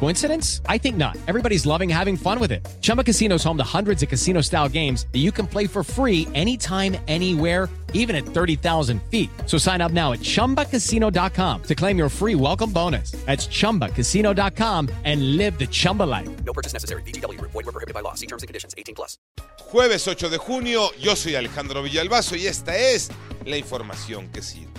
Coincidence? I think not. Everybody's loving having fun with it. Chumba Casino is home to hundreds of casino style games that you can play for free anytime, anywhere, even at 30,000 feet. So sign up now at chumbacasino.com to claim your free welcome bonus. That's chumbacasino.com and live the Chumba life. No purchase necessary. BGW. Void were prohibited by law. See terms and conditions. 18 plus. Jueves 8 de junio, yo soy Alejandro Villalbazo y esta es la información que sirve.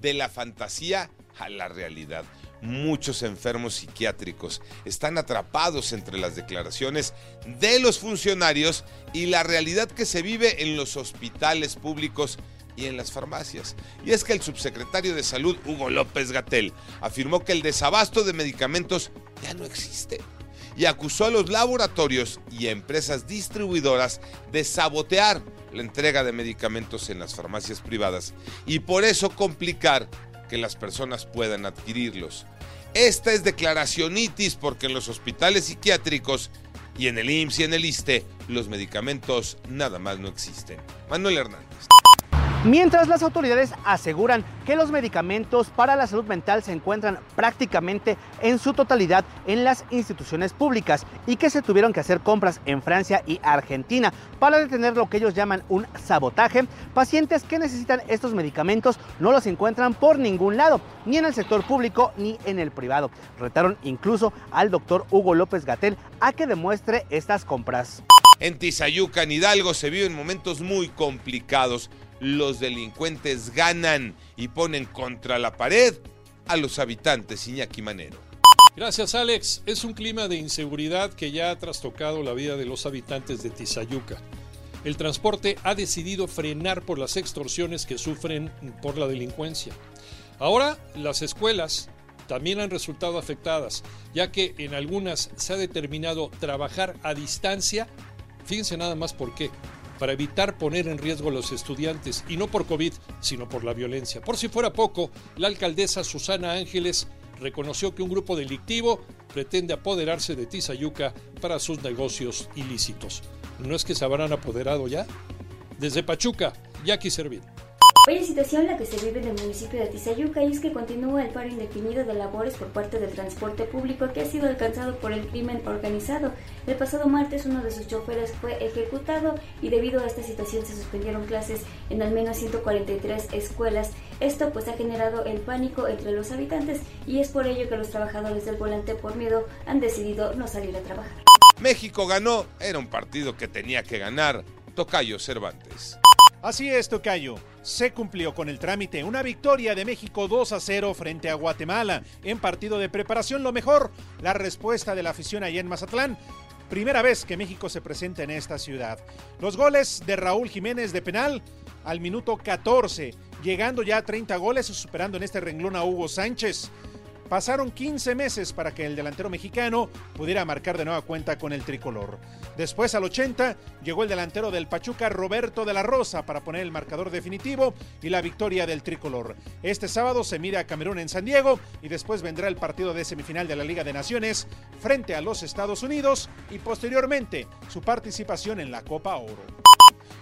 De la fantasía a la realidad. Muchos enfermos psiquiátricos están atrapados entre las declaraciones de los funcionarios y la realidad que se vive en los hospitales públicos y en las farmacias. Y es que el subsecretario de Salud, Hugo López Gatel, afirmó que el desabasto de medicamentos ya no existe y acusó a los laboratorios y a empresas distribuidoras de sabotear la entrega de medicamentos en las farmacias privadas y por eso complicar que las personas puedan adquirirlos. Esta es declaracionitis porque en los hospitales psiquiátricos y en el IMSS y en el ISTE los medicamentos nada más no existen. Manuel Hernández. Mientras las autoridades aseguran que los medicamentos para la salud mental se encuentran prácticamente en su totalidad en las instituciones públicas y que se tuvieron que hacer compras en Francia y Argentina para detener lo que ellos llaman un sabotaje, pacientes que necesitan estos medicamentos no los encuentran por ningún lado, ni en el sector público ni en el privado. Retaron incluso al doctor Hugo López Gatel a que demuestre estas compras. En Tizayuca, en Hidalgo, se viven momentos muy complicados los delincuentes ganan y ponen contra la pared a los habitantes Iñaki Manero. Gracias Alex. Es un clima de inseguridad que ya ha trastocado la vida de los habitantes de Tizayuca. El transporte ha decidido frenar por las extorsiones que sufren por la delincuencia. Ahora las escuelas también han resultado afectadas, ya que en algunas se ha determinado trabajar a distancia. Fíjense nada más por qué para evitar poner en riesgo a los estudiantes, y no por COVID, sino por la violencia. Por si fuera poco, la alcaldesa Susana Ángeles reconoció que un grupo delictivo pretende apoderarse de Tizayuca para sus negocios ilícitos. ¿No es que se habrán apoderado ya? Desde Pachuca, Jackie Servín. Vaya situación la que se vive en el municipio de Tizayuca y es que continúa el paro indefinido de labores por parte del transporte público que ha sido alcanzado por el crimen organizado. El pasado martes uno de sus choferes fue ejecutado y debido a esta situación se suspendieron clases en al menos 143 escuelas. Esto pues ha generado el pánico entre los habitantes y es por ello que los trabajadores del volante por miedo han decidido no salir a trabajar. México ganó, era un partido que tenía que ganar. Tocayo Cervantes. Así es, Tocayo. Se cumplió con el trámite. Una victoria de México 2 a 0 frente a Guatemala. En partido de preparación, lo mejor, la respuesta de la afición allá en Mazatlán. Primera vez que México se presenta en esta ciudad. Los goles de Raúl Jiménez de penal al minuto 14, llegando ya a 30 goles superando en este renglón a Hugo Sánchez. Pasaron 15 meses para que el delantero mexicano pudiera marcar de nueva cuenta con el tricolor. Después al 80 llegó el delantero del Pachuca Roberto de la Rosa para poner el marcador definitivo y la victoria del tricolor. Este sábado se mide a Camerún en San Diego y después vendrá el partido de semifinal de la Liga de Naciones frente a los Estados Unidos y posteriormente su participación en la Copa Oro.